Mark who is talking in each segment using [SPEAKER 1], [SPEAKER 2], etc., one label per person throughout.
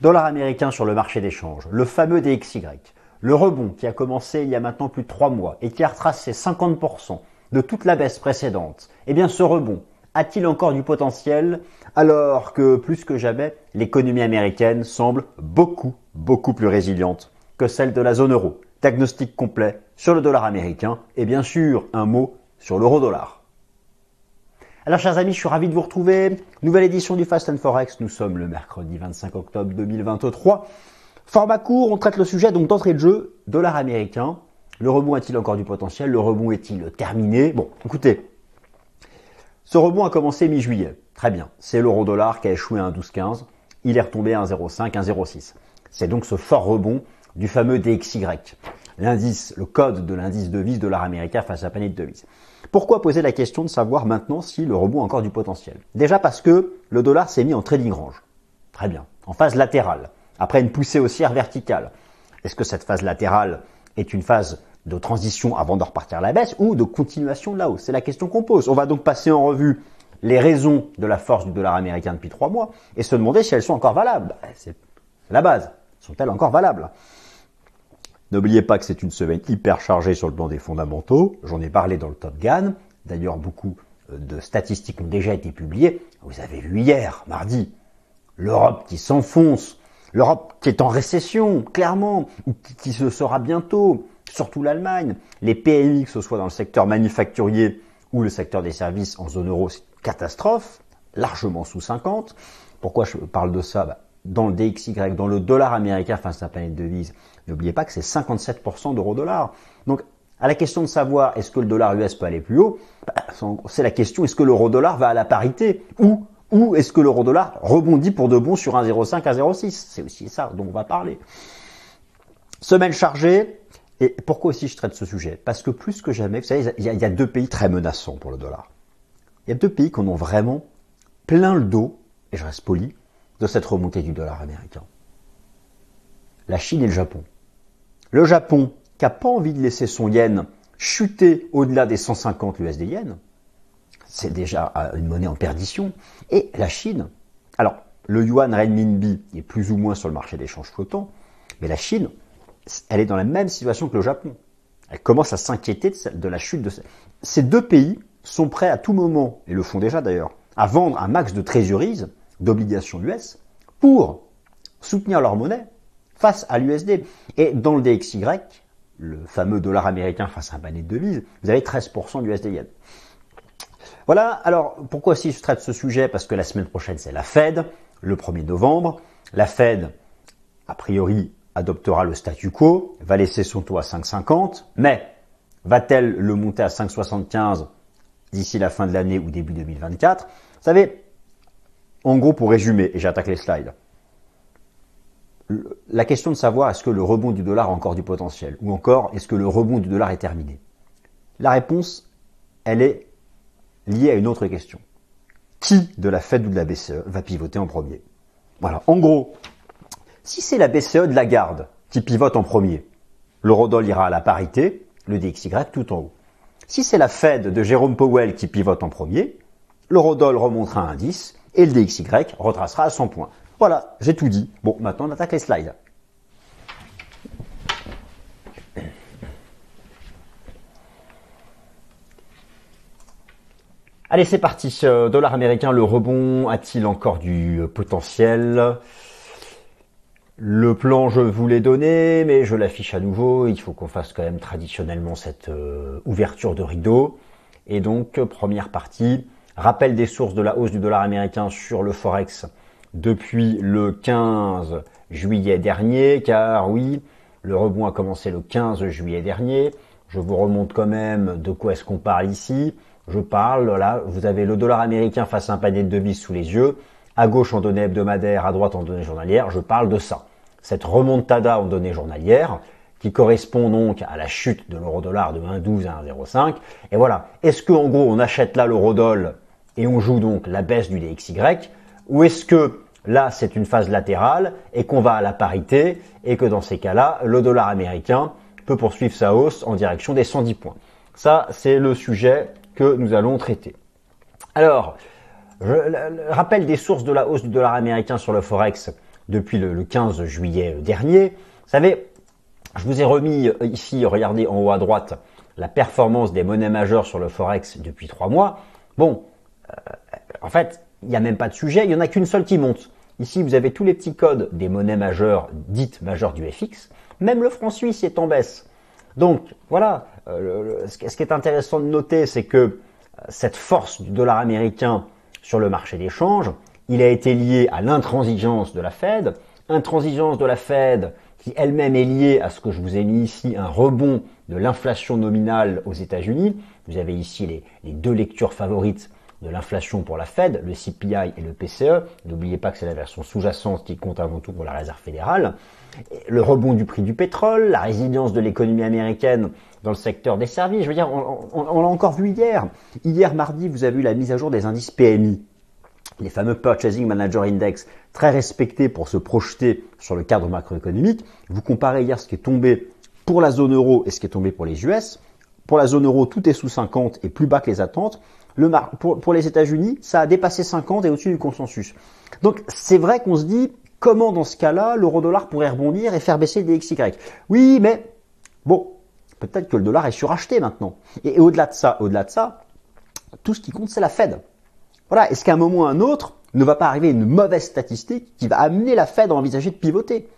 [SPEAKER 1] Dollar américain sur le marché d'échange, le fameux DXY, le rebond qui a commencé il y a maintenant plus de trois mois et qui a retracé 50% de toute la baisse précédente, eh bien ce rebond a-t-il encore du potentiel alors que plus que jamais l'économie américaine semble beaucoup, beaucoup plus résiliente que celle de la zone euro? Diagnostic complet sur le dollar américain et bien sûr un mot sur l'euro dollar. Alors chers amis, je suis ravi de vous retrouver. Nouvelle édition du Fast and Forex. Nous sommes le mercredi 25 octobre 2023. Format court, on traite le sujet donc d'entrée de jeu, dollar américain. Le rebond a-t-il encore du potentiel? Le rebond est-il terminé? Bon, écoutez, ce rebond a commencé mi-juillet. Très bien. C'est l'euro dollar qui a échoué à 1,1215. Il est retombé à 1,05, 1,06. C'est donc ce fort rebond du fameux DXY. L'indice, le code de l'indice de devise dollar américain face à panier de devises. Pourquoi poser la question de savoir maintenant si le rebond a encore du potentiel? Déjà parce que le dollar s'est mis en trading range. Très bien. En phase latérale après une poussée haussière verticale. Est-ce que cette phase latérale est une phase de transition avant de repartir à la baisse ou de continuation de la hausse C'est la question qu'on pose. On va donc passer en revue les raisons de la force du dollar américain depuis trois mois et se demander si elles sont encore valables. Bah, c'est la base. Sont-elles encore valables? N'oubliez pas que c'est une semaine hyper chargée sur le plan des fondamentaux. J'en ai parlé dans le Top Gun. D'ailleurs, beaucoup euh, de statistiques ont déjà été publiées. Vous avez vu hier, mardi, l'Europe qui s'enfonce L'Europe qui est en récession, clairement, ou qui, se sera bientôt, surtout l'Allemagne. Les PMI, que ce soit dans le secteur manufacturier ou le secteur des services en zone euro, c'est une catastrophe, largement sous 50. Pourquoi je parle de ça? Bah, Dans le DXY, dans le dollar américain face à la planète de devise, n'oubliez pas que c'est 57% d'euro-dollar. Donc, à la question de savoir est-ce que le dollar US peut aller plus haut, bah, c'est la question est-ce que l'euro-dollar va à la parité ou ou est-ce que l'euro dollar rebondit pour de bon sur un 0,5 à 0,6 C'est aussi ça dont on va parler. Semaine chargée. Et pourquoi aussi je traite ce sujet? Parce que plus que jamais, vous savez, il y, a, deux pays très menaçants pour le dollar. Il y a deux pays qui en ont vraiment plein le dos, et je reste poli, de cette remontée du dollar américain. La Chine et le Japon. Le Japon, qui n'a pas envie de laisser son yen chuter au-delà des 150 USD yen, c'est déjà une monnaie en perdition. Et la Chine, alors le yuan renminbi est plus ou moins sur le marché d'échange flottant, mais la Chine, elle est dans la même situation que le Japon. Elle commence à s'inquiéter de la chute de ces deux pays sont prêts à tout moment, et le font déjà d'ailleurs, à vendre un max de trésoreries, d'obligations US, pour soutenir leur monnaie face à l'USD. Et dans le DXY, le fameux dollar américain face à un panier de devises, vous avez 13% d'USD yen. Voilà, alors pourquoi si je traite ce sujet? Parce que la semaine prochaine c'est la Fed, le 1er novembre. La Fed, a priori, adoptera le statu quo, va laisser son taux à 5,50, mais va-t-elle le monter à 5,75 d'ici la fin de l'année ou début 2024 Vous savez, en gros pour résumer, et j'attaque les slides, la question de savoir est-ce que le rebond du dollar a encore du potentiel, ou encore est-ce que le rebond du dollar est terminé? La réponse, elle est lié à une autre question. Qui de la Fed ou de la BCE va pivoter en premier? Voilà, en gros, si c'est la BCE de la garde qui pivote en premier, l'eurodoll ira à la parité, le DXY tout en haut. Si c'est la Fed de Jérôme Powell qui pivote en premier, l'eurodoll remontera à un 10 et le DXY retracera à 100 points. Voilà, j'ai tout dit. Bon, maintenant on attaque les slides. Allez, c'est parti. Dollar américain, le rebond a-t-il encore du potentiel? Le plan, je vous l'ai donné, mais je l'affiche à nouveau. Il faut qu'on fasse quand même traditionnellement cette euh, ouverture de rideau. Et donc, première partie, rappel des sources de la hausse du dollar américain sur le Forex depuis le 15 juillet dernier, car oui, le rebond a commencé le 15 juillet dernier. Je vous remonte quand même de quoi est-ce qu'on parle ici. Je parle, là, vous avez le dollar américain face à un panier de devises sous les yeux, à gauche en données hebdomadaires, à droite en données journalières, je parle de ça. Cette remontada en données journalières, qui correspond donc à la chute de l'euro-dollar de 1,12 à 1,05. Et voilà, est-ce que en gros on achète là l'euro-dollar et on joue donc la baisse du DXY, ou est-ce que là c'est une phase latérale et qu'on va à la parité et que dans ces cas-là, le dollar américain peut poursuivre sa hausse en direction des 110 points. Ça, c'est le sujet que nous allons traiter. Alors, je rappelle des sources de la hausse du dollar américain sur le Forex depuis le, 15 juillet dernier. Vous savez, je vous ai remis ici, regardez en haut à droite, la performance des monnaies majeures sur le Forex depuis trois mois. Bon, en fait, il n'y a même pas de sujet, il n'y en a qu'une seule qui monte. Ici, vous avez tous les petits codes des monnaies majeures, dites majeures du FX. Même le franc suisse est en baisse. Donc, voilà, euh, ce qui est intéressant de noter, c'est que euh, cette force du dollar américain sur le marché des changes, il a été lié à l'intransigeance de la Fed, intransigeance de la Fed qui elle-même est liée à ce que je vous ai mis ici, un rebond de l'inflation nominale aux États-Unis. Vous avez ici les deux lectures favorites de l'inflation pour la Fed, le CPI et le PCE. N'oubliez pas que c'est la version sous-jacente qui compte avant tout pour la Réserve fédérale. Le rebond du prix du pétrole, la résilience de l'économie américaine dans le secteur des services. Je veux dire, on, l'a encore vu hier. Hier mardi, vous avez eu la mise à jour des indices PMI, les fameux Purchasing Manager Index, très respectés pour se projeter sur le cadre macroéconomique. Vous comparez hier ce qui est tombé pour la zone euro et ce qui est tombé pour les US. Pour la zone euro, tout est sous 50 et plus bas que les attentes pour, les États-Unis, ça a dépassé 50 et au-dessus du consensus. Donc c'est vrai qu'on se dit comment dans ce cas-là l'euro-dollar pourrait rebondir et faire baisser les DXY. Oui, mais bon, peut-être que le dollar est suracheté maintenant. Et, au-delà de ça, au-delà de ça, tout ce qui compte c'est la Fed. Voilà, est-ce qu'à un moment ou à un autre ne va pas arriver une mauvaise statistique qui va amener la Fed à envisager de pivoter?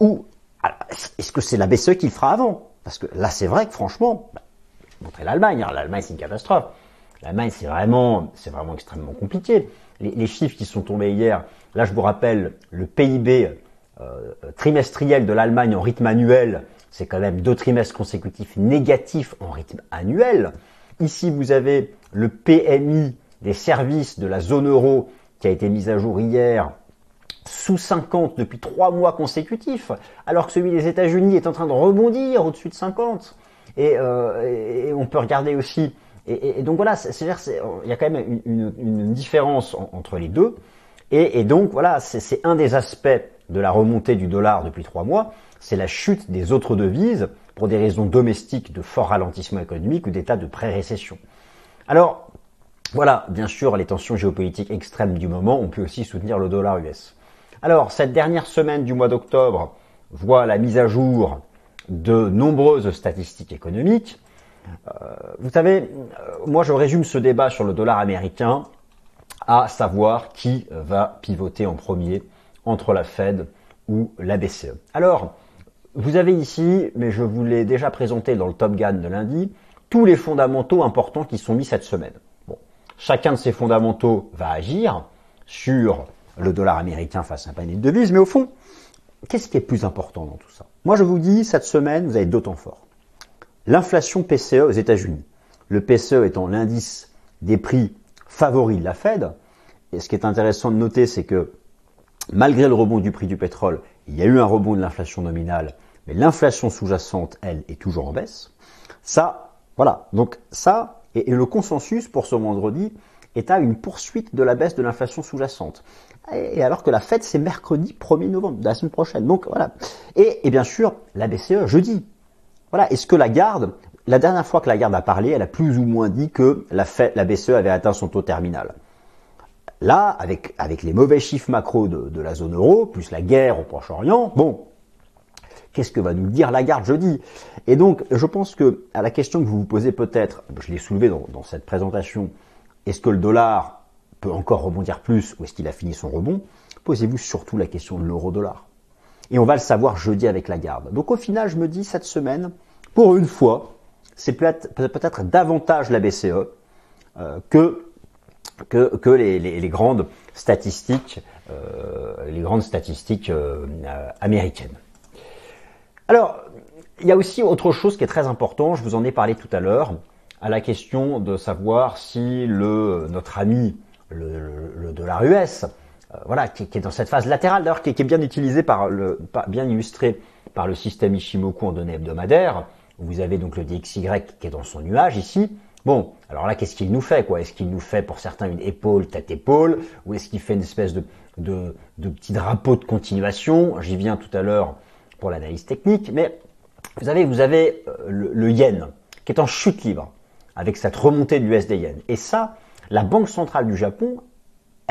[SPEAKER 1] Ou est-ce que c'est la BCE qui le fera avant? Parce que là c'est vrai que franchement, bah, montrer l'Allemagne, hein, l'Allemagne c'est une catastrophe. L'Allemagne, c'est vraiment, c'est vraiment extrêmement compliqué. Les, chiffres qui sont tombés hier, là, je vous rappelle, le PIB euh, trimestriel de l'Allemagne en rythme annuel, c'est quand même deux trimestres consécutifs négatifs en rythme annuel. Ici, vous avez le PMI des services de la zone euro qui a été mis à jour hier sous 50 depuis trois mois consécutifs, alors que celui des États-Unis est en train de rebondir au-dessus de 50. Euh, et on peut regarder aussi et, donc voilà, il y a quand même une, différence entre les deux. Et, donc voilà, c'est un des aspects de la remontée du dollar depuis trois mois, c'est la chute des autres devises pour des raisons domestiques de fort ralentissement économique ou d'état de pré-récession. Alors voilà, bien sûr, les tensions géopolitiques extrêmes du moment, on peut aussi soutenir le dollar US. Alors cette dernière semaine du mois d'octobre voit la mise à jour de nombreuses statistiques économiques. Euh, vous savez, euh, moi je résume ce débat sur le dollar américain à savoir qui va pivoter en premier entre la Fed ou la BCE. Alors, vous avez ici, mais je vous l'ai déjà présenté dans le Top Gun de lundi, tous les fondamentaux importants qui sont mis cette semaine. Bon, chacun de ces fondamentaux va agir sur le dollar américain face à un panier de devises, mais au fond, qu'est-ce qui est plus important dans tout ça? Moi, je vous dis, cette semaine, vous avez deux temps forts l'inflation PCE aux États-Unis. Le PCE étant l'indice des prix favoris de la Fed. Et ce qui est intéressant de noter, c'est que malgré le rebond du prix du pétrole, il y a eu un rebond de l'inflation nominale, mais l'inflation sous-jacente, elle, est toujours en baisse. Ça, voilà. Donc ça, et, le consensus pour ce vendredi est à une poursuite de la baisse de l'inflation sous-jacente. Et alors que la Fed, c'est mercredi 1er novembre, de la semaine prochaine. Donc voilà. Et bien sûr, la BCE jeudi. Voilà, est-ce que la garde, la dernière fois que la garde a parlé, elle a plus ou moins dit que la, BCE avait atteint son taux terminal? Là, avec, les mauvais chiffres macro de, la zone euro, plus la guerre au Proche-Orient, bon, qu'est-ce que va nous dire la garde jeudi? Et donc, je pense que à la question que vous vous posez peut-être, je l'ai soulevé dans, dans cette présentation, est-ce que le dollar peut encore rebondir plus ou est-ce qu'il a fini son rebond? Posez-vous surtout la question de l'euro-dollar. Et on va le savoir jeudi avec la garde. Donc au final, je me dis cette semaine, pour une fois, c'est peut-être davantage la BCE euh, que, que, les, grandes statistiques, euh, les grandes statistiques euh, américaines. Alors, il y a aussi autre chose qui est très important, je vous en ai parlé tout à l'heure, à la question de savoir si le, notre ami le, le dollar US euh, voilà, qui, est dans cette phase latérale, d'ailleurs, qui, est bien utilisé par le, bien illustré par le système Ishimoku en données hebdomadaires. Vous avez donc le DXY qui est dans son nuage ici. Bon, alors là, qu'est-ce qu'il nous fait quoi? Est-ce qu'il nous fait pour certains une épaule, tête-épaule Ou est-ce qu'il fait une espèce de, de, petit drapeau de continuation? J'y viens tout à l'heure pour l'analyse technique. Mais vous savez, vous avez euh, le, le, yen qui est en chute libre avec cette remontée de l'USD yen. Et ça, la Banque centrale du Japon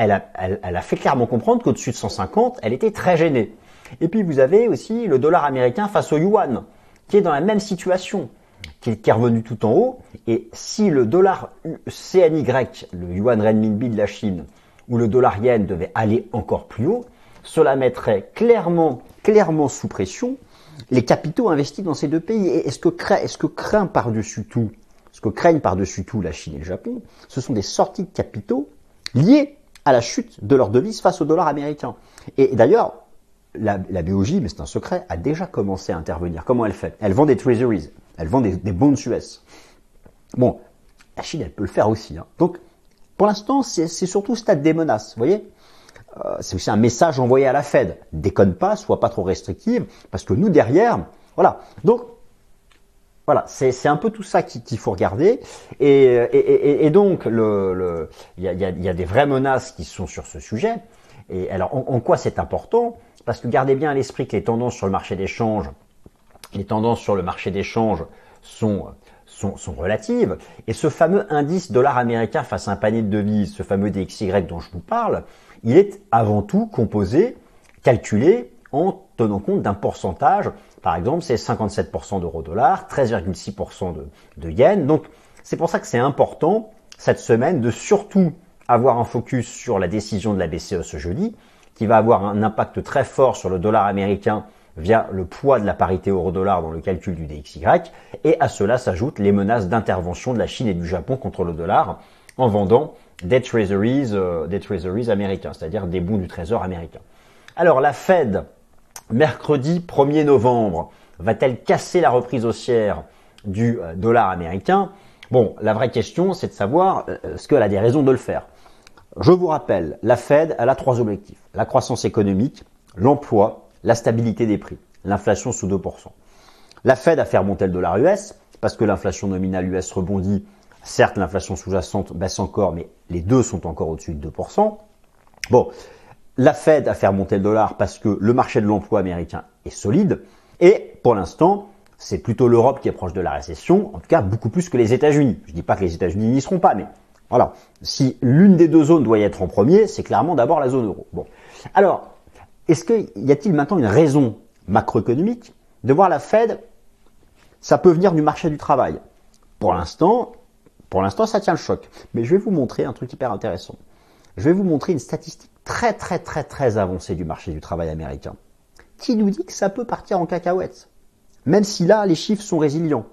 [SPEAKER 1] elle a, fait clairement comprendre qu'au-dessus de 150, elle était très gênée. Et puis vous avez aussi le dollar américain face au yuan, qui est dans la même situation, qui est, revenu tout en haut. Et si le dollar CNY, le yuan renminbi de la Chine, ou le dollar yen devait aller encore plus haut, cela mettrait clairement, clairement sous pression les capitaux investis dans ces deux pays. Et est-ce que, est-ce que craint par-dessus tout, ce que craignent par-dessus tout la Chine et le Japon, ce sont des sorties de capitaux liées à la chute de leur devise face au dollar américain. Et d'ailleurs, la, la, BOJ, mais c'est un secret, a déjà commencé à intervenir. Comment elle fait? Elle vend des treasuries, elle vend des, des bonds US. Bon, la Chine, elle peut le faire aussi. Hein. Donc, pour l'instant, c'est surtout stade des menaces. Vous voyez? Euh, C'est aussi un message envoyé à la Fed. Déconne pas, sois pas trop restrictive, parce que nous derrière, voilà. Donc, voilà, c'est un peu tout ça qu'il faut regarder. Et, donc, il le, y, a, y, a, des vraies menaces qui sont sur ce sujet. Et alors, en, quoi c'est important? Parce que gardez bien à l'esprit que les tendances sur le marché d'échange, les tendances sur le marché d'échange sont, sont, sont, relatives. Et ce fameux indice dollar américain face à un panier de devises, ce fameux DXY dont je vous parle, il est avant tout composé, calculé en tenant compte d'un pourcentage par exemple, c'est 57% d'euros-dollars, 13,6% de, de yens. Donc, c'est pour ça que c'est important cette semaine de surtout avoir un focus sur la décision de la BCE ce jeudi, qui va avoir un impact très fort sur le dollar américain via le poids de la parité euro-dollar dans le calcul du DXY. Et à cela s'ajoutent les menaces d'intervention de la Chine et du Japon contre le dollar en vendant des treasuries, euh, des treasuries américains, c'est-à-dire des bons du trésor américain. Alors la Fed mercredi 1er novembre, va-t-elle casser la reprise haussière du euh, dollar américain? Bon, la vraie question, c'est de savoir euh, est-ce qu'elle a des raisons de le faire? Je vous rappelle, la Fed, elle a trois objectifs. La croissance économique, l'emploi, la stabilité des prix, l'inflation sous 2%. La Fed a fait remonter le dollar US parce que l'inflation nominale US rebondit. Certes, l'inflation sous-jacente baisse encore, mais les deux sont encore au-dessus de 2%. Bon, la Fed a fait remonter le dollar parce que le marché de l'emploi américain est solide. Et pour l'instant, c'est plutôt l'Europe qui est proche de la récession, en tout cas beaucoup plus que les États-Unis. Je ne dis pas que les États-Unis n'y seront pas, mais voilà. Si l'une des deux zones doit y être en premier, c'est clairement d'abord la zone euro. Bon. Alors, est-ce qu'il y a-t-il maintenant une raison macroéconomique de voir la Fed Ça peut venir du marché du travail? Pour l'instant, pour l'instant, ça tient le choc. Mais je vais vous montrer un truc hyper intéressant. Je vais vous montrer une statistique très très très très avancé du marché du travail américain, qui nous dit que ça peut partir en cacahuète, même si là les chiffres sont résilients.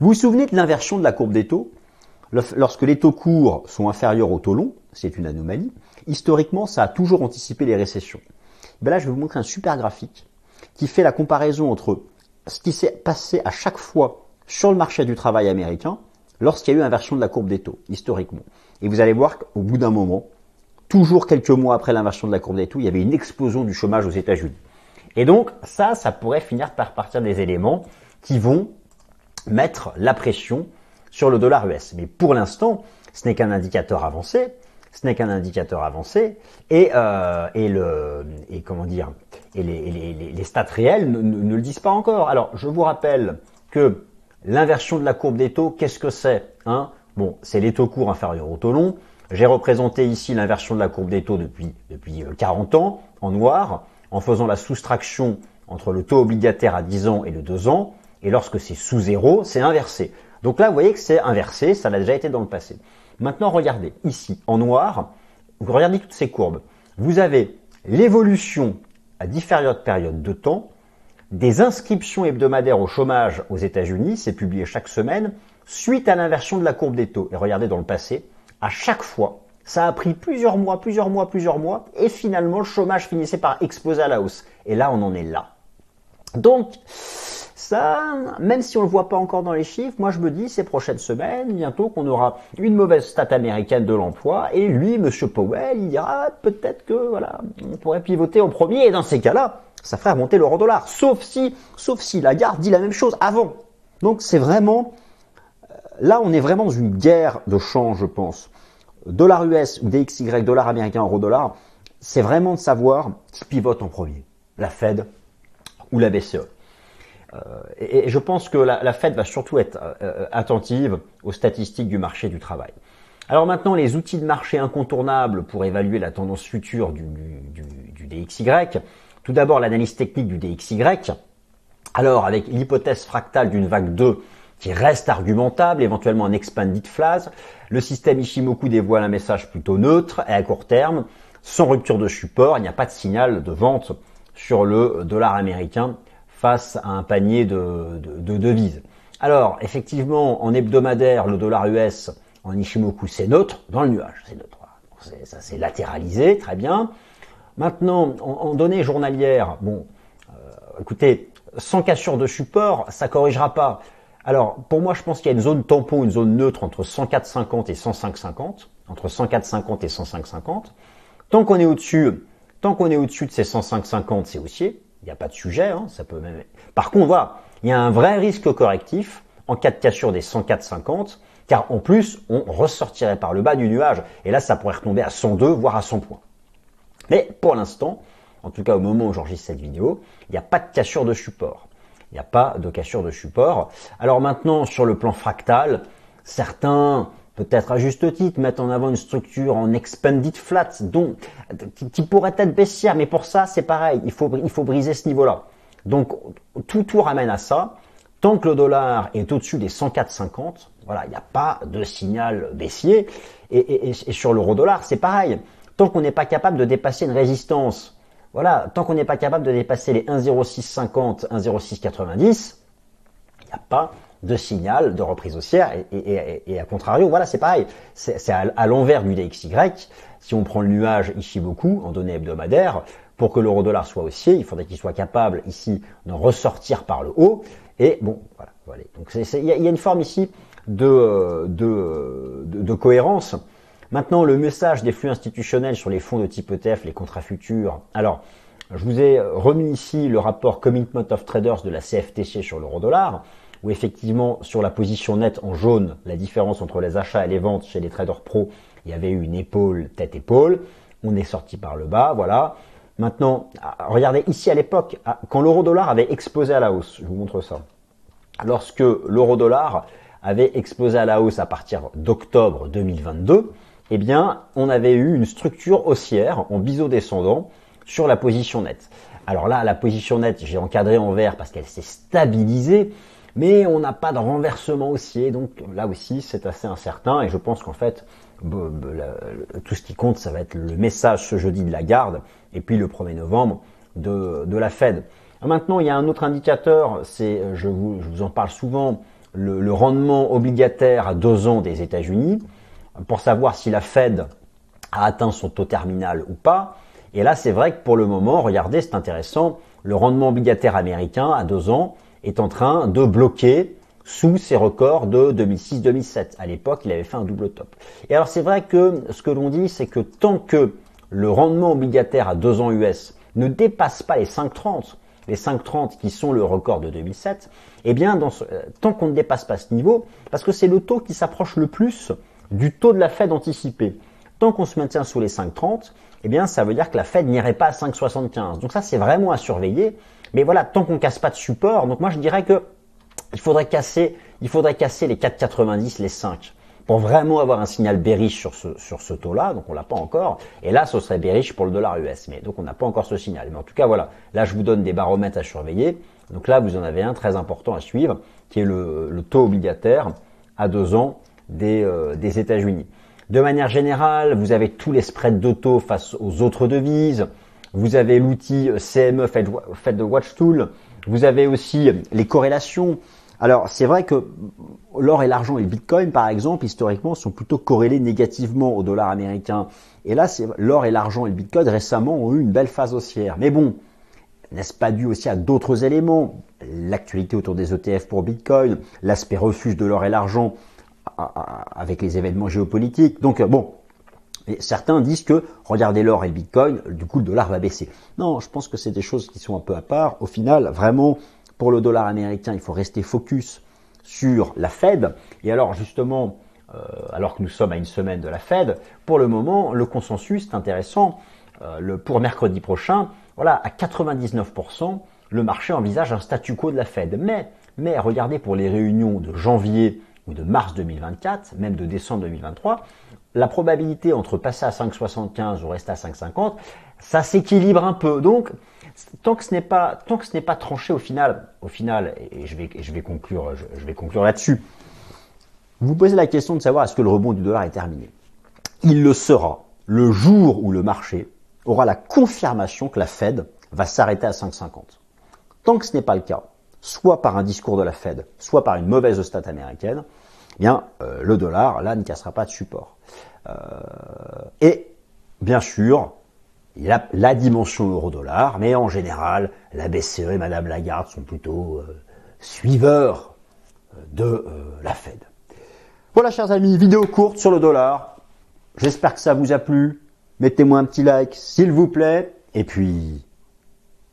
[SPEAKER 1] Vous vous souvenez de l'inversion de la courbe des taux? Lorsque les taux courts sont inférieurs aux taux longs, c'est une anomalie, historiquement ça a toujours anticipé les récessions. Ben là je vais vous montrer un super graphique qui fait la comparaison entre ce qui s'est passé à chaque fois sur le marché du travail américain lorsqu'il y a eu inversion de la courbe des taux, historiquement. Et vous allez voir qu'au bout d'un moment, toujours quelques mois après l'inversion de la courbe des taux, il y avait une explosion du chômage aux États-Unis. Et donc ça, ça pourrait finir par partir des éléments qui vont mettre la pression sur le dollar US. Mais pour l'instant, ce n'est qu'un indicateur avancé, ce n'est qu'un indicateur avancé, et, euh, et le et comment dire et les, les, les stats réels ne, ne, le disent pas encore. Alors je vous rappelle que l'inversion de la courbe des taux, qu'est-ce que c'est hein? Bon, c'est les taux courts inférieurs aux taux longs. J'ai représenté ici l'inversion de la courbe des taux depuis, depuis 40 euh, ans en noir, en faisant la soustraction entre le taux obligataire à 10 ans et le 2 ans. Et lorsque c'est sous zéro, c'est inversé. Donc là, vous voyez que c'est inversé, ça l'a déjà été dans le passé. Maintenant, regardez, ici, en noir, vous regardez toutes ces courbes. Vous avez l'évolution à différentes périodes de temps des inscriptions hebdomadaires au chômage aux États-Unis, c'est publié chaque semaine, suite à l'inversion de la courbe des taux. Et regardez dans le passé, à chaque fois, ça a pris plusieurs mois, plusieurs mois, plusieurs mois, et finalement le chômage finissait par exploser à la hausse. Et là, on en est là. Donc, ça, même si on ne le voit pas encore dans les chiffres, moi je me dis ces prochaines semaines, bientôt qu'on aura une mauvaise stat américaine de l'emploi, et lui, Monsieur Powell, il dira peut-être que voilà, on pourrait pivoter en premier, et dans ces cas-là, ça ferait remonter l'euro dollar. Sauf si, sauf si la garde dit la même chose avant. Donc c'est vraiment Là, on est vraiment dans une guerre de change, je pense. Dollar US ou DXY, dollar américain, euro dollar, c'est vraiment de savoir qui pivote en premier, la Fed ou la BCE. Euh, et, je pense que la, Fed va surtout être euh, attentive aux statistiques du marché du travail. Alors maintenant, les outils de marché incontournables pour évaluer la tendance future du, du, du DXY. Tout d'abord, l'analyse technique du DXY. Alors, avec l'hypothèse fractale d'une vague 2 qui reste argumentable, éventuellement un expanded phase, le système Ishimoku dévoile un message plutôt neutre et à court terme, sans rupture de support, il n'y a pas de signal de vente sur le dollar américain face à un panier de, de, devises. Alors, effectivement, en hebdomadaire, le dollar US en Ishimoku, c'est neutre, dans le nuage, c'est neutre. Ça s'est latéralisé, très bien. Maintenant, en, données journalières, bon, euh, écoutez, sans cassure de support, ça corrigera pas. Alors, pour moi, je pense qu'il y a une zone tampon, une zone neutre entre 104,50 et 105,50, entre 104,50 et 105,50. Tant qu'on est au-dessus, tant qu'on est au-dessus de ces 105,50, c'est haussier. Il n'y a pas de sujet, hein, ça peut même. Par contre, voilà, il y a un vrai risque correctif en cas de cassure des 104,50, car en plus, on ressortirait par le bas du nuage, et là, ça pourrait retomber à 102, voire à 100 points. Mais pour l'instant, en tout cas au moment où j'enregistre cette vidéo, il n'y a pas de cassure de support. Il n'y a pas de cassure de support. Alors maintenant, sur le plan fractal, certains, peut-être à juste titre, mettent en avant une structure en expanded flat, donc qui pourrait être baissière, mais pour ça, c'est pareil, il faut, il faut briser ce niveau-là. Donc tout tout ramène à ça. Tant que le dollar est au-dessus des 104,50, voilà, il n'y a pas de signal baissier. Et, et sur l'euro-dollar, c'est pareil. Tant qu'on n'est pas capable de dépasser une résistance voilà, tant qu'on n'est pas capable de dépasser les 1,0650, 1,0690, il n'y a pas de signal de reprise haussière et, et, à contrario, voilà, c'est pareil. C'est à, l'envers du DXY. Si on prend le nuage ici beaucoup en données hebdomadaires, pour que l'euro dollar soit haussier, il faudrait qu'il soit capable ici d'en ressortir par le haut. Et bon, voilà. voilà. Donc il y, a une forme ici de, de, de cohérence. Maintenant, le message des flux institutionnels sur les fonds de type ETF, les contrats futurs. Alors, je vous ai remis ici le rapport Commitment of Traders de la CFTC sur l'euro dollar, où effectivement, sur la position nette en jaune, la différence entre les achats et les ventes chez les traders pro, il y avait eu une épaule, tête-épaule. On est sorti par le bas, voilà. Maintenant, regardez ici à l'époque, quand l'euro dollar avait explosé à la hausse, je vous montre ça. Lorsque l'euro dollar avait explosé à la hausse à partir d'octobre 2022, eh bien, on avait eu une structure haussière en biseau descendant sur la position nette. Alors là, la position nette, j'ai encadré en vert parce qu'elle s'est stabilisée, mais on n'a pas de renversement haussier, donc là aussi, c'est assez incertain, et je pense qu'en fait, tout ce qui compte, ça va être le message ce jeudi de la garde, et puis le 1er novembre de, la Fed. Maintenant, il y a un autre indicateur, c'est, je vous, en parle souvent, le, le rendement obligataire à deux ans des États-Unis pour savoir si la Fed a atteint son taux terminal ou pas. Et là, c'est vrai que pour le moment, regardez, c'est intéressant, le rendement obligataire américain à deux ans est en train de bloquer sous ses records de 2006-2007. À l'époque, il avait fait un double top. Et alors, c'est vrai que ce que l'on dit, c'est que tant que le rendement obligataire à deux ans US ne dépasse pas les 5,30, les 5,30 qui sont le record de 2007, eh bien, dans euh, tant qu'on ne dépasse pas ce niveau, parce que c'est le taux qui s'approche le plus du taux de la Fed anticipé. Tant qu'on se maintient sous les 5,30, eh bien, ça veut dire que la Fed n'irait pas à 5,75. Donc ça, c'est vraiment à surveiller. Mais voilà, tant qu'on casse pas de support, donc moi je dirais que il faudrait casser, il faudrait casser les 4,90, les 5 pour vraiment avoir un signal bearish sur ce, sur ce taux-là, donc on l'a pas encore, et là ce serait bearish pour le dollar US, mais donc on n'a pas encore ce signal. Mais en tout cas voilà, là je vous donne des baromètres à surveiller, donc là vous en avez un très important à suivre, qui est le, le taux obligataire à deux ans euh, des, États-Unis. De manière générale, vous avez tous les spreads d'auto face aux autres devises. Vous avez l'outil CME Fed Watch Tool. Vous avez aussi les corrélations. Alors, c'est vrai que l'or et l'argent et le bitcoin, par exemple, historiquement, sont plutôt corrélés négativement au dollar américain. Et là, l'or et l'argent et le bitcoin récemment ont eu une belle phase haussière. Mais bon, n'est-ce pas dû aussi à d'autres éléments? L'actualité autour des ETF pour bitcoin, l'aspect refuge de l'or et l'argent avec les événements géopolitiques. Donc euh, bon, certains disent que regardez l'or et le bitcoin, du coup le dollar va baisser. Non, je pense que c'est des choses qui sont un peu à part. Au final, vraiment, pour le dollar américain, il faut rester focus sur la Fed. Et alors justement, euh, alors que nous sommes à une semaine de la Fed, pour le moment, le consensus est intéressant. Euh, pour mercredi prochain, voilà, à 99%, le marché envisage un statu quo de la Fed. Mais, mais regardez pour les réunions de janvier ou de mars 2024, même de décembre 2023, la probabilité entre passer à 5,75 ou rester à 5,50, ça s'équilibre un peu. Donc, tant que ce n'est pas, tant que ce n'est pas tranché au final, au final, et je vais, je vais conclure, je, vais conclure là-dessus. Vous posez la question de savoir est-ce que le rebond du dollar est terminé. Il le sera le jour où le marché aura la confirmation que la Fed va s'arrêter à 5,50. Tant que ce n'est pas le cas, soit par un discours de la Fed, soit par une mauvaise stat américaine, eh bien euh, le dollar là ne cassera pas de support. Euh, et bien sûr, il y a la dimension euro-dollar, mais en général, la BCE et Madame Lagarde sont plutôt euh, suiveurs de la Fed. Voilà, chers amis, vidéo courte sur le dollar. J'espère que ça vous a plu. Mettez-moi un petit like, s'il vous plaît. Et puis,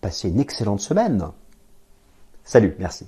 [SPEAKER 1] passez une excellente semaine. Salut, merci.